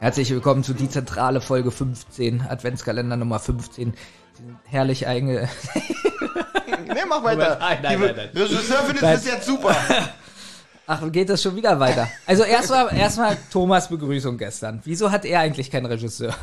Herzlich willkommen zu die zentrale Folge 15, Adventskalender Nummer 15. Sie sind herrlich einge... Nee, mach weiter. Nein, nein, Die nein, nein. Regisseur findet das jetzt super. Ach, geht das schon wieder weiter? Also erstmal erstmal Thomas Begrüßung gestern. Wieso hat er eigentlich keinen Regisseur?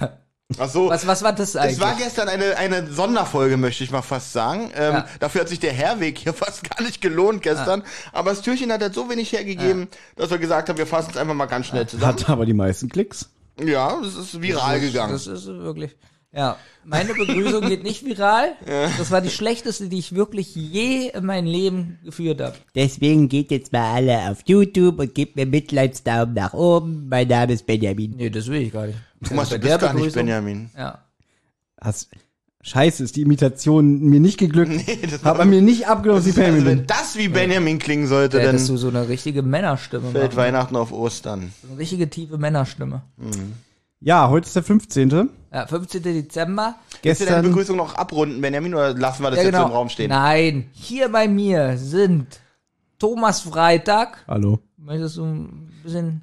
Ach so. Was, was war das eigentlich? Es war gestern eine, eine Sonderfolge, möchte ich mal fast sagen. Ähm, Ja. Dafür hat sich der Herweg hier fast gar nicht gelohnt gestern. Aber das Türchen hat halt so wenig hergegeben, dass wir gesagt haben, wir fassen es einfach mal ganz schnell zusammen. Hat aber die meisten Klicks. Ja, es ist viral gegangen. Das ist wirklich. Ja, meine Begrüßung geht nicht viral. Das war die schlechteste, die ich wirklich je in meinem Leben geführt habe. Deswegen geht jetzt mal alle auf YouTube und gebt mir Mitleidsdaumen nach oben. Mein Name ist Benjamin. Nee, das will ich gar nicht. Thomas, du bist gar nicht Begrüßung- Benjamin. Ja. Hast, scheiße, ist die Imitation mir nicht geglückt. das Hab er mir nicht abgenommen, dass ich Also, Benjamin wenn bin. das wie Benjamin klingen sollte, Da dann hättest du so eine richtige Männerstimme. fällt machen. Weihnachten auf Ostern. So eine richtige tiefe Männerstimme. Ja, heute ist der 15. Ja, 15. Dezember. Willst du deine Gestern, Begrüßung noch abrunden, Benjamin, oder lassen wir das Ja, jetzt genau. so im Raum stehen? Nein, hier bei mir sind Thomas Freitag. hallo. Möchtest du ein bisschen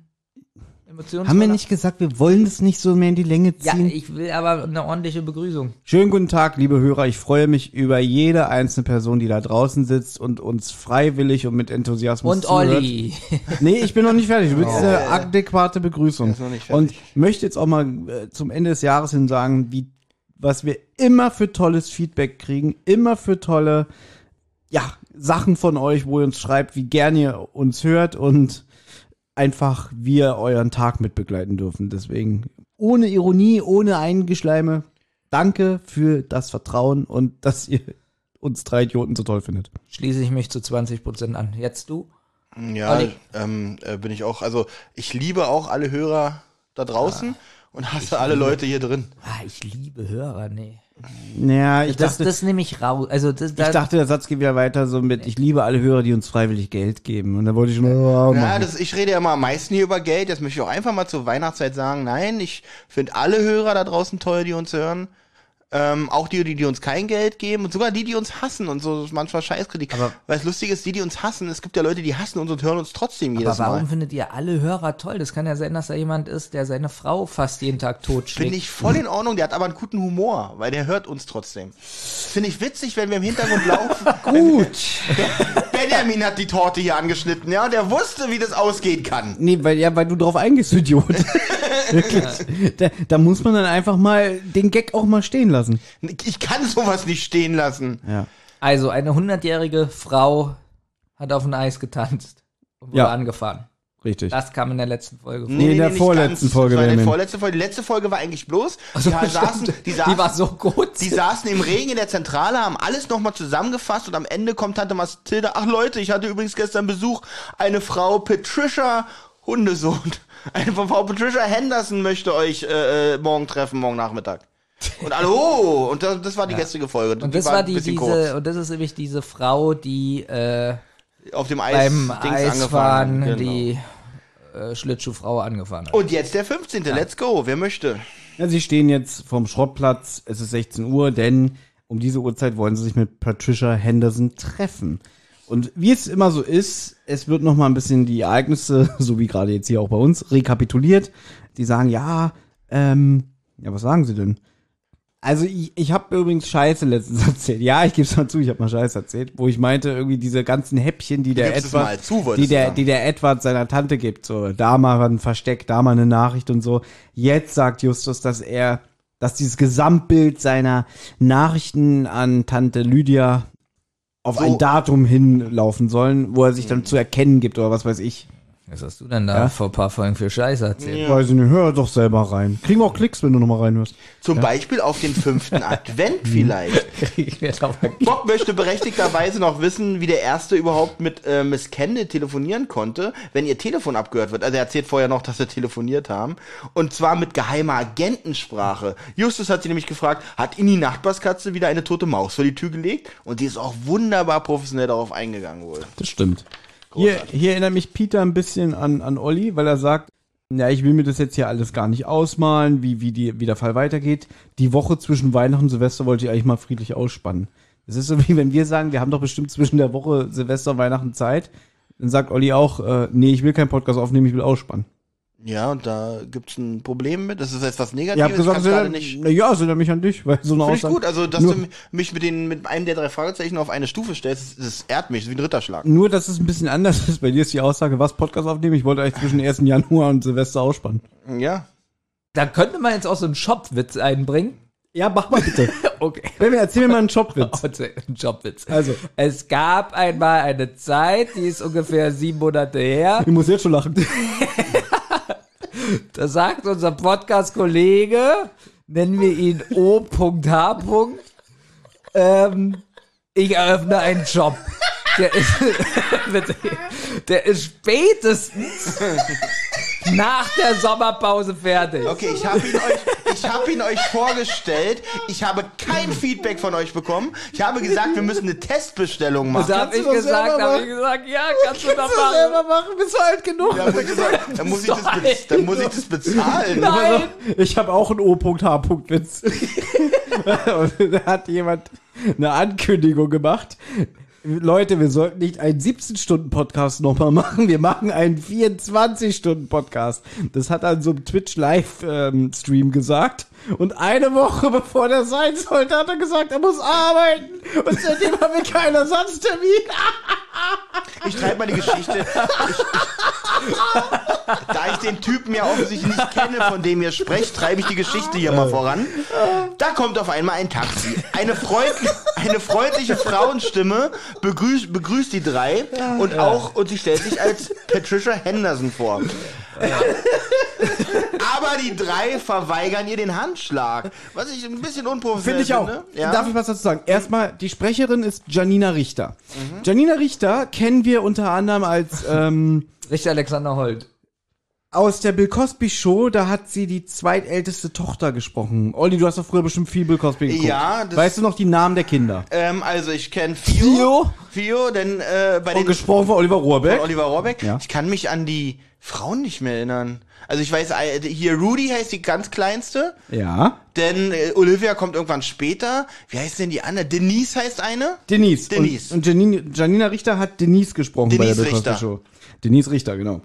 Emotionen? Haben wir nicht gesagt, wir wollen es nicht so mehr in die Länge Ja, ziehen? ich will aber eine ordentliche Begrüßung. Schönen guten Tag, liebe Hörer. Ich freue mich über jede einzelne Person, die da draußen sitzt und uns freiwillig und mit Enthusiasmus Und zuhört. Olli. Nee, ich bin noch nicht fertig. Du willst eine adäquate Begrüßung. ist noch nicht und fertig. möchte jetzt auch mal äh, zum Ende des Jahres hin sagen, wie, was wir immer für tolles Feedback kriegen, immer für tolle, ja, Sachen von euch, wo ihr uns schreibt, wie gern ihr uns hört und einfach wir euren Tag mitbegleiten dürfen. Deswegen ohne Ironie, ohne Eingeschleime, danke für das Vertrauen und dass ihr uns drei Idioten so toll findet. Schließe ich mich zu 20% an. Jetzt du? Ja, ähm, äh, bin ich auch. Also ich liebe auch alle Hörer da draußen und hasse alle Leute hier drin. Ah, ich liebe Hörer, nee. Ja, ich Das, dachte, das nehme ich raus. Also das, da, Ich dachte, der Satz geht wieder weiter so mit, ich liebe alle Hörer, die uns freiwillig Geld geben. Und da wollte ich schon, oh, Ja, das, ich rede ja immer am meisten hier über Geld. Jetzt möchte ich auch einfach mal zur Weihnachtszeit sagen, nein, ich finde alle Hörer da draußen toll, die uns hören. Ähm, auch die, die, die uns kein Geld geben und sogar die, die uns hassen und so manchmal Scheißkritik. Aber- Weil es lustig ist, die, die uns hassen, es gibt ja Leute, die hassen uns und hören uns trotzdem jedes aber warum Mal. findet ihr alle Hörer toll? Das kann ja sein, dass da jemand ist, der seine Frau fast jeden Tag totschlägt. Finde ich voll in Ordnung, der hat aber einen guten Humor, weil der hört uns trotzdem. Finde ich witzig, wenn wir im Hintergrund laufen. Gut. Benjamin hat die Torte hier angeschnitten, ja, und der wusste, wie das ausgehen kann. Nee, weil, ja, weil du drauf eingehst, du Idiot. Wirklich. Da, da muss man dann einfach mal den Gag auch mal stehen lassen. Ich kann sowas nicht stehen lassen. Ja. Also, eine hundertjährige Frau hat auf dem Eis getanzt und wurde Ja. angefahren. Richtig. Das kam in der letzten Folge vor. Nee, in der nicht vorletzten Folge, Das war in der Benjamin. vorletzte Folge. Die letzte Folge war eigentlich bloß, die, saßen, die, saßen, Die war so gut. die saßen im Regen in der Zentrale, haben alles nochmal zusammengefasst und am Ende kommt Tante Mathilde, ach Leute, ich hatte übrigens gestern Besuch, eine Frau Patricia Hundesohn. Eine Frau Patricia Henderson möchte euch äh, äh, morgen treffen, morgen Nachmittag. Und alle, oh, und das, das war die gestrige Folge. und das war die, diese, und das ist nämlich diese Frau, die äh, auf dem Eis beim Dings Eisfahren. Genau. die äh, Schlittschuhfrau angefahren hat. Und jetzt der 15. Let's go. Wer möchte? Ja, sie stehen jetzt vorm Schrottplatz. Es ist 16 Uhr, denn um diese Uhrzeit wollen sie sich mit Patricia Henderson treffen. Und wie es immer so ist, es wird noch mal ein bisschen die Ereignisse, so wie gerade jetzt hier auch bei uns, rekapituliert. Die sagen, ja, ähm, ja, was sagen sie denn? Also ich, ich habe übrigens Scheiße letztens erzählt. Ja, ich gebe es mal zu, ich habe mal Scheiße erzählt, wo ich meinte, irgendwie diese ganzen Häppchen, die der Edward, zu, die der, sagen. die der Edward seiner Tante gibt, so da mal ein Versteck, da mal eine Nachricht und so. Jetzt sagt Justus, dass er, dass dieses Gesamtbild seiner Nachrichten an Tante Lydia auf So. ein Datum hinlaufen sollen, wo er sich dann zu erkennen gibt oder was weiß ich. Was hast du denn da vor ein paar Folgen für Scheiße erzählt? Weiß ich nicht, hör doch selber rein. Kriegen wir auch Klicks, wenn du nochmal reinhörst. Zum Beispiel auf den fünften Advent vielleicht. Ich werd auch mal- Bob möchte berechtigterweise noch wissen, wie der Erste überhaupt mit äh, Miss Kendall telefonieren konnte, wenn ihr Telefon abgehört wird. Also er erzählt vorher noch, dass sie telefoniert haben. Und zwar mit geheimer Agentensprache. Justus hat sie nämlich gefragt, hat Ihnen die Nachbarskatze wieder eine tote Maus vor die Tür gelegt? Und die ist auch wunderbar professionell darauf eingegangen wohl. Das stimmt. Hier, hier erinnert mich Peter ein bisschen an, an Olli, weil er sagt, ja, ich will mir das jetzt hier alles gar nicht ausmalen, wie, wie, die, wie der Fall weitergeht. Die Woche zwischen Weihnachten und Silvester wollte ich eigentlich mal friedlich ausspannen. Es ist so wie wenn wir sagen, wir haben doch bestimmt zwischen der Woche Silvester und Weihnachten Zeit. Dann sagt Olli auch, äh, nee, ich will keinen Podcast aufnehmen, ich will ausspannen. Ja, und da gibt's ein Problem mit. Das ist jetzt was Negatives. gesagt, ich es kann's gerade erinnert, nicht. na ja, es erinnert mich an dich, weil so eine Finde ich Aussage. gut, also dass nur, du mich mit, den, mit einem der drei Fragezeichen auf eine Stufe stellst, das, das ehrt mich, das ist wie ein Ritterschlag. nur, dass es ein bisschen anders ist. Bei dir ist die Aussage, was Podcast aufnehmen. Ich wollte eigentlich zwischen 1. Januar und Silvester ausspannen. Ja. Da könnte man jetzt auch so einen Shopwitz einbringen. Ja, mach mal bitte. Okay. Benjamin, erzähl mir mal einen Jobwitz. Ein Jobwitz. Also. Es gab einmal eine Zeit, die ist ungefähr sieben Monate her. Ich muss jetzt schon lachen. Da sagt unser Podcast-Kollege, nennen wir ihn O.H. Ähm, ich eröffne einen Job. Der ist, der ist spätestens nach der Sommerpause fertig. Okay, ich habe ihn euch, ich habe ihn euch vorgestellt. Ich habe kein Feedback von euch bekommen. Ich habe gesagt, wir müssen eine Testbestellung machen. Da habe ich gesagt, selber habe machen. ich gesagt, ja, kannst du doch machen. machen, bist du alt genug. Da muss ich, gesagt, dann, muss ich das, be- dann muss ich das bezahlen. Nein. Ich habe auch einen O.H.-Witz. Da hat jemand eine Ankündigung gemacht. Leute, wir sollten nicht einen 17-Stunden-Podcast nochmal machen. Wir machen einen 24-Stunden-Podcast. Das hat er an so einem Twitch-Live-Stream gesagt. Und eine Woche bevor der sein sollte, hat er gesagt, er muss arbeiten. Und seitdem haben wir keinen Ersatztermin. Ich treibe mal die Geschichte. Ich, ich, da ich den Typen ja offensichtlich nicht kenne, von dem ihr sprecht, treibe ich die Geschichte hier mal voran. Da kommt auf einmal ein Taxi. Eine, freundli eine freundliche Frauenstimme begrüßt, begrüßt die drei und auch, und sie stellt sich als Patricia Henderson vor. Aber die drei verweigern ihr den Handschlag. Was ich ein bisschen unprofessionell Finde ich auch. finde. Ja? Darf ich was dazu sagen? Erstmal, die Sprecherin ist Janina Richter. Janina Richter kennen wir unter anderem als ähm, Richter Alexander Holt. Aus der Bill Cosby Show. Da hat sie die zweitälteste Tochter gesprochen. Olli, du hast doch früher bestimmt viel Bill Cosby geguckt. Ja, das- Weißt du noch die Namen der Kinder? ähm, also ich kenne Fio. Fio? Denn äh, bei Und den gesprochen von Oliver Rohrbeck. Von Oliver Rohrbeck. Ja. Ich kann mich an die Frauen nicht mehr erinnern. Also ich weiß, äh, hier Rudy heißt die ganz kleinste, Ja. denn äh, Olivia kommt irgendwann später. Wie heißt denn die andere? Denise heißt eine? Denise. Denise. Und, und Janine, Janina Richter hat Denise gesprochen bei der Denise Bill Cosby Richter. Show. Denise Richter, genau.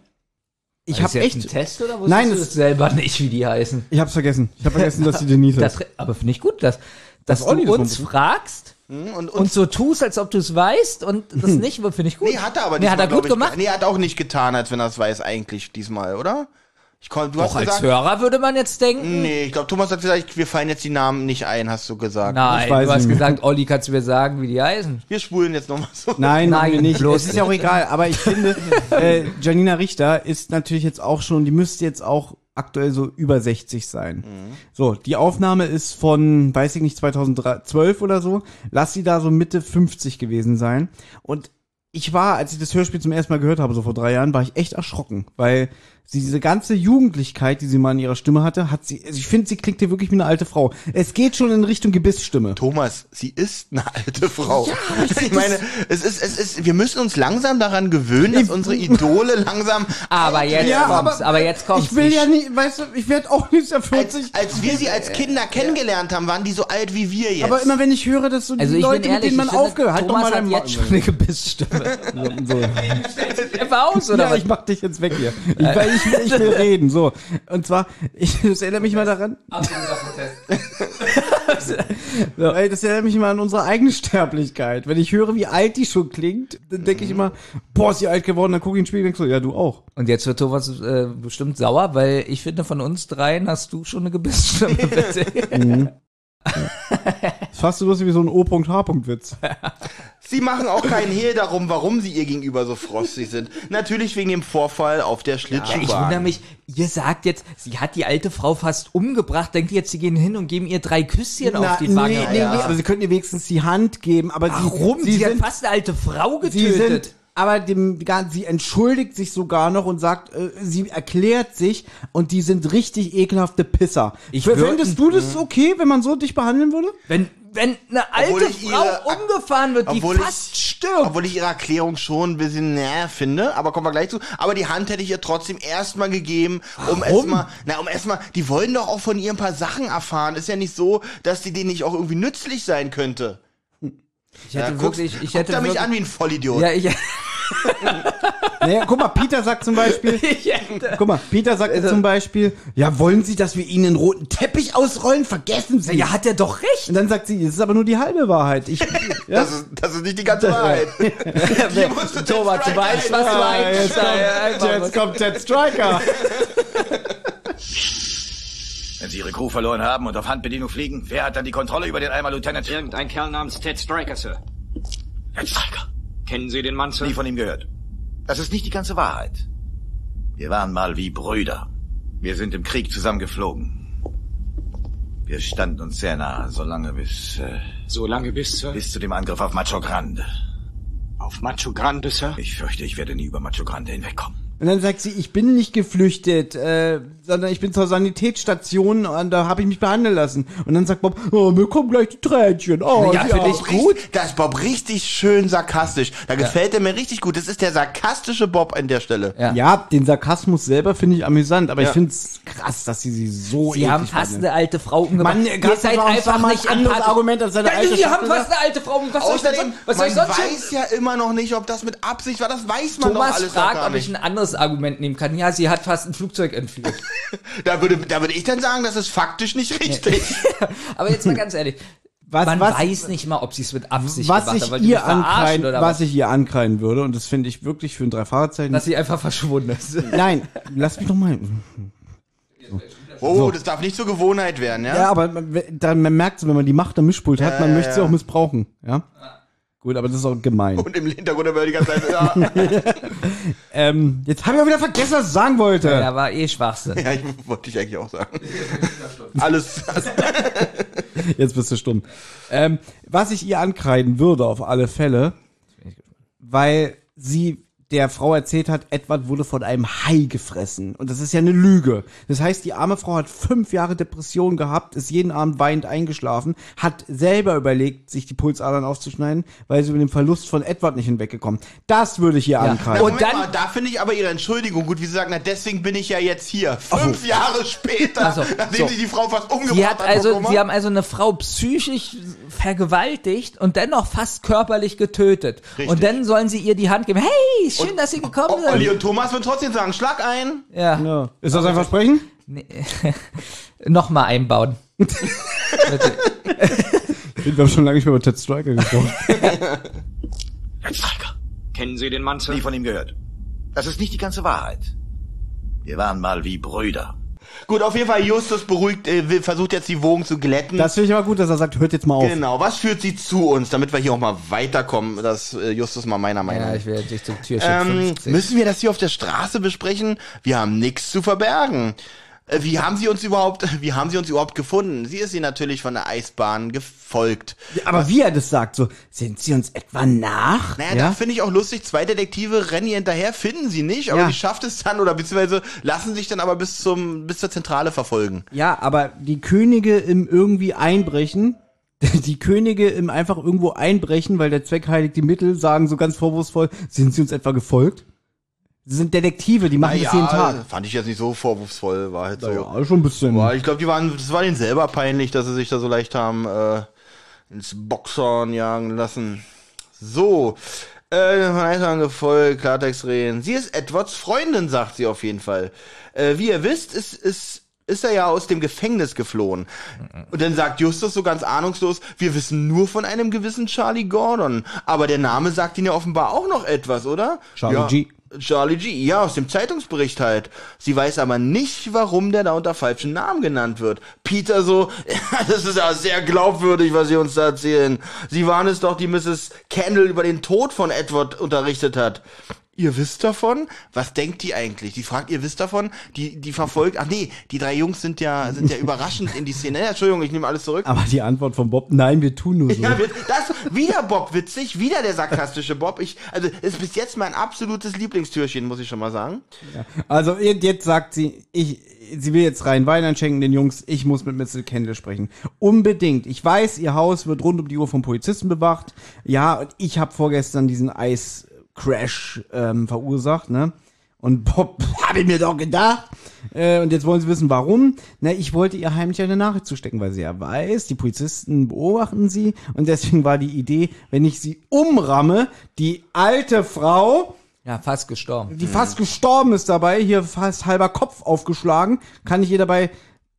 Ich Ist habe echt, Test oder wusstest Nein, du es- das selber nicht, wie die heißen? ich hab's vergessen. Ich habe vergessen, dass sie Denise Das, aber finde ich gut, dass, dass Das du das uns fragst Hm, Und, und, und so tust, als ob du es weißt und das nicht, finde ich gut. nee, hat er aber Nee, hat er gut ich, gemacht. Nee, er hat auch nicht getan, als wenn er es weiß eigentlich diesmal, oder? Ich kon, du Auch hast als gesagt, Hörer würde man jetzt denken. Nee, ich glaube, Thomas hat gesagt, wir fallen jetzt die Namen nicht ein, hast du gesagt. Nein, Ich weiß du hast nicht gesagt, Olli, kannst du mir sagen, wie die heißen? Wir spulen jetzt nochmal so. Nein, Nein, wir nicht. bloß es ist ja auch egal. Aber ich finde, äh, Janina Richter ist natürlich jetzt auch schon, die müsste jetzt auch aktuell so über 60 sein. So, die Aufnahme ist von, weiß ich nicht, 2012 oder so. Lass sie da so Mitte 50 gewesen sein. Und ich war, als ich das Hörspiel zum ersten Mal gehört habe, so vor drei Jahren, war ich echt erschrocken, weil sie diese ganze Jugendlichkeit, die sie mal in ihrer Stimme hatte, hat sie, also ich finde, sie klingt hier wirklich wie eine alte Frau. Es geht schon in Richtung Gebissstimme. Thomas, sie ist eine alte Frau. ich meine, es ist, es ist, wir müssen uns langsam daran gewöhnen, dass unsere Idole langsam. Aber jetzt Ja, kommt's, aber, aber jetzt kommt's. Ich will Die ja nicht, weißt du, ich werde auch nicht der 40. Als, als wir sie als Kinder kennengelernt haben, waren die so alt wie wir jetzt. Aber immer wenn ich höre, dass so die Also Leute, ehrlich, mit denen man aufgehört halt doch Thomas mal hat jetzt schon eine Gebissstimme. so. Einfach aus, oder Ja, was? ich mach dich jetzt weg hier. Ich, weil ich, will- ich will reden, so. Und zwar, ich, das erinnert mich mal daran, weil das erinnert mich mal an unsere eigene Sterblichkeit. Wenn ich höre, wie alt die schon klingt, dann denke ich immer, boah, ist die alt geworden, dann gucke ich in den Spiegel und denk so, ja, du auch. Und jetzt wird Thomas äh, bestimmt sauer, weil ich finde, von uns dreien hast du schon eine Gebissstimme, bitte. Ist fast so lustig wie so ein O.H.-Witz. sie machen auch keinen Hehl darum, warum sie ihr gegenüber so frostig sind. Natürlich wegen dem Vorfall auf der ich wundere Schlittschuhbahn. mich, ihr sagt jetzt, sie hat die alte Frau fast umgebracht, denkt ihr jetzt, sie gehen hin und geben ihr drei Küsschen auf die Wange. nee, nee, Ja. nee, aber sie könnten ihr wenigstens die Hand geben, aber Warum? sie, Sie, sie hat sind, fast eine alte Frau Sie getötet. sind, aber dem, sie entschuldigt sich sogar noch und sagt, äh, sie erklärt sich und die sind richtig ekelhafte Pisser. Ich Fändest du das okay, wenn man so dich behandeln würde? wenn, wenn eine alte ich Frau ihre- umgefahren wird, die obwohl ich- fast stirbt. Obwohl ich ihre Erklärung schon ein bisschen näher finde, aber kommen wir gleich zu. Aber die Hand hätte ich ihr trotzdem erstmal gegeben, um erstmal, na, um erstmal, die wollen doch auch von ihr ein paar Sachen erfahren. Ist ja nicht so, dass die denen nicht auch irgendwie nützlich sein könnte. ich hätte Ja, wirklich, ich guckt hätte er mich wirklich, an wie ein Vollidiot. Ja, ich, Naja, guck mal, Peter sagt zum Beispiel, guck mal, Peter sagt Also- zum Beispiel, ja, wollen Sie, dass wir Ihnen einen roten Teppich ausrollen? Vergessen Sie. Ja, hat er doch recht. Und dann sagt sie, es ist aber nur die halbe Wahrheit. Ich, ja? Das ist, das ist nicht die ganze Wahrheit. Die musste Thomas, du Striker weißt, was du eigentlich jetzt kommt, sagst. jetzt kommt Ted Striker. Wenn Sie Ihre Crew verloren haben und auf Handbedienung fliegen, wer hat dann die Kontrolle über den Eimer, Lieutenant? Irgendein Kerl namens Ted Striker, Sir. Herr Steiger. Kennen Sie den Mann, Sir? Nie von ihm gehört. Das ist nicht die ganze Wahrheit. Wir waren mal wie Brüder. Wir sind im Krieg zusammengeflogen. Wir standen uns sehr nahe, solange bis, äh, So lange bis, Sir? bis zu dem Angriff auf Macho Grande. Auf Macho Grande, Sir? Ich fürchte, ich werde nie über Macho Grande hinwegkommen. Und dann sagt sie, ich bin nicht geflüchtet, äh, sondern ich bin zur Sanitätsstation und da habe ich mich behandeln lassen. Und dann sagt Bob, oh, mir kommen gleich die Tränchen. Oh, Ja, finde ich Bob gut. Da ist Bob richtig schön sarkastisch. Da gefällt er mir richtig gut. Das ist der sarkastische Bob an der Stelle. Ja. Ja, den Sarkasmus selber finde ich amüsant, aber ich finde es krass, dass sie sie so Sie haben fast eine alte Frau umgebracht. Mann, Ihr seid einfach mal ein nicht anderes. Argument als seine Ja, alte Sie haben fast eine alte Frau umgebracht. Was soll ich Außerdem, denn- was soll ich sonst weiß ja immer noch nicht, ob das mit Absicht war. Das weiß man doch Thomas alles noch fragt, gar ob ich nicht. ein anderes Argument nehmen kann. Ja, sie hat fast ein Flugzeug entführt. Da würde, da würde ich dann sagen, das ist faktisch nicht richtig. Aber jetzt mal ganz ehrlich. Was- man was- weiß nicht mal, ob sie es mit Absicht was gemacht ich hat. Ihr ankreiden, oder was ich ihr ankreiden würde, und das finde ich wirklich für ein drei Fahrzeichen. Dass sie einfach verschwunden ist. Nein, lass mich doch mal. Oh, das darf nicht zur Gewohnheit werden, ja? Ja, aber man, dann, man merkt so, wenn man die Macht am Mischpult hat, man Ja, möchte sie auch missbrauchen. Ja. Gut, aber das ist auch gemein. Und im Hintergrund aber die ganze Zeit, ja. Ähm, jetzt habe ich auch wieder vergessen, was ich sagen wollte. Ja, war eh Schwachsinn. ja, ich wollte ich eigentlich auch sagen. Alles, Jetzt bist du stumm. Ähm, was ich ihr ankreiden würde, auf alle Fälle, weil sie der Frau erzählt hat, Edward wurde von einem Hai gefressen. Und das ist ja eine Lüge. Das heißt, die arme Frau hat fünf Jahre Depression gehabt, ist jeden Abend weinend eingeschlafen, hat selber überlegt, sich die Pulsadern aufzuschneiden, weil sie über den Verlust von Edward nicht hinweggekommen. Das würde ich ihr ankreiden. Und Und dann- mal, da finde ich aber ihre Entschuldigung gut, wie sie sagen, na deswegen bin ich ja jetzt hier. Fünf Jahre später, so, nachdem so. sie die Frau fast umgebracht Sie hat also, sie haben also eine Frau psychisch vergewaltigt und dennoch fast körperlich getötet. Richtig. Und dann sollen sie ihr die Hand geben. Hey, schön, dass Sie gekommen O- Olli sind. und Thomas würden trotzdem sagen, schlag ein. Ja, ja. Ist das ein Versprechen? nochmal einbauen. Wir haben schon lange nicht mehr über Ted Striker gesprochen. Herr Steiger. Kennen Sie den Mann, Sir? Nie von ihm gehört. Das ist nicht die ganze Wahrheit. Wir waren mal wie Brüder. Gut, auf jeden Fall, Justus beruhigt, äh, versucht jetzt die Wogen zu glätten. Das finde ich aber gut, dass er sagt, hört jetzt mal auf. genau, was führt sie zu uns, damit wir hier auch mal weiterkommen, dass äh, Justus mal meiner Meinung Ja, ist. ich will jetzt nicht zum Türschild Ähm, 50. müssen wir das hier auf der Straße besprechen? Wir haben nichts zu verbergen. Äh, Wie haben sie uns überhaupt, wie haben sie uns überhaupt gefunden? Sie ist sie natürlich von der Eisbahn gefolgt. Aber wie er das sagt, so, sind sie uns etwa nach? Naja, ja? da finde ich auch lustig, zwei Detektive rennen ihr hinterher, finden sie nicht, aber Ja. die schafft es dann oder beziehungsweise lassen sich dann aber bis zum, bis zur Zentrale verfolgen. ja, aber die Könige im irgendwie einbrechen, die Könige im einfach irgendwo einbrechen, weil der Zweck heiligt die Mittel, sagen so ganz vorwurfsvoll, sind sie uns etwa gefolgt? Sie sind Detektive, die machen das jeden Tag. fand ich jetzt nicht so vorwurfsvoll, war halt so. Ja, schon ein bisschen. Boah, ich glaube, die waren, das war denen selber peinlich, dass sie sich da so leicht haben äh, ins Boxhorn jagen lassen. So, äh, von Eisern gefolgt, Klartext reden. Sie ist Edwards Freundin, sagt sie auf jeden Fall. Äh, wie ihr wisst, ist, ist, ist er ja aus dem Gefängnis geflohen. Und dann sagt Justus so ganz ahnungslos, wir wissen nur von einem gewissen Charlie Gordon. Aber der Name sagt ihnen ja offenbar auch noch etwas, oder? Charlie ja. G. Charlie G, ja, aus dem Zeitungsbericht halt. Sie weiß aber nicht, warum der da unter falschen Namen genannt wird. Peter so, das ist ja sehr glaubwürdig, was Sie uns da erzählen. Sie waren es doch, die Mrs. Kendall über den Tod von Edward unterrichtet hat. Ihr wisst davon? Was denkt die eigentlich? Die fragt, ihr wisst davon? Die, die verfolgt, ach nee, die drei Jungs sind ja, sind ja überraschend in die Szene. Ja, Entschuldigung, ich nehme alles zurück. Aber die Antwort von Bob, nein, wir tun nur so. Ja, das, wieder Bob witzig, wieder der sarkastische Bob. Ich, also, ist bis jetzt mein absolutes Lieblingstürchen, muss ich schon mal sagen. Also jetzt sagt sie, ich, sie will jetzt rein Wein einschenken den Jungs, ich muss mit Mr. Kendall sprechen. Unbedingt. Ich weiß, ihr Haus wird rund um die Uhr vom Polizisten bewacht. Ja, und ich habe vorgestern diesen Eiscrash ähm, verursacht, ne? Und Bob, habe ich mir doch gedacht. Äh, und jetzt wollen sie wissen, warum. Na, ich wollte ihr heimlich eine Nachricht zustecken, weil sie ja weiß, die Polizisten beobachten sie. Und deswegen war die Idee, wenn ich sie umramme, die alte Frau Ja, fast gestorben. die fast gestorben ist dabei, hier fast halber Kopf aufgeschlagen, kann ich ihr dabei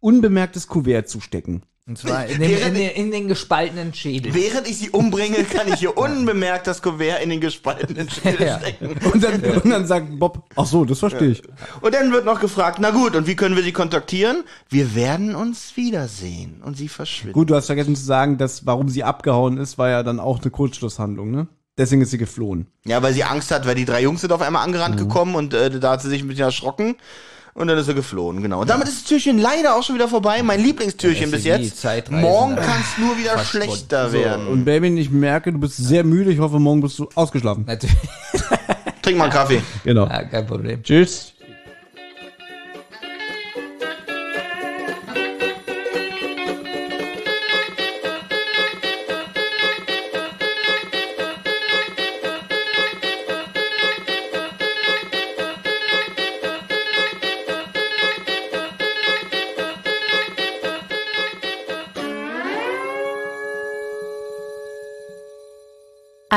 unbemerktes Kuvert zustecken. Und zwar in den, in den, in den gespaltenen Schädel. Während ich sie umbringe, kann ich hier unbemerkt das Kuvert in den gespaltenen Schädel Ja. stecken. Und dann, und dann sagt Bob, ach so, das verstehe ich. Und dann wird noch gefragt, na gut, und wie können wir sie kontaktieren? Wir werden uns wiedersehen. Und sie verschwinden. Gut, du hast vergessen zu sagen, dass warum sie abgehauen ist, war ja dann auch eine Kurzschlusshandlung, ne? Deswegen ist sie geflohen. Ja, weil sie Angst hat, weil die drei Jungs sind auf einmal angerannt gekommen und äh, da hat sie sich ein bisschen erschrocken. Und dann ist sie geflohen, genau. Und damit ist das Türchen leider auch schon wieder vorbei. Mein Lieblingstürchen Ja, bis jetzt. Morgen kann es nur wieder schlechter werden. Und Baby, ich merke, du bist sehr müde. Ich hoffe, morgen bist du ausgeschlafen. Natürlich. Trink mal einen Kaffee. Genau. Ja, kein Problem. Tschüss.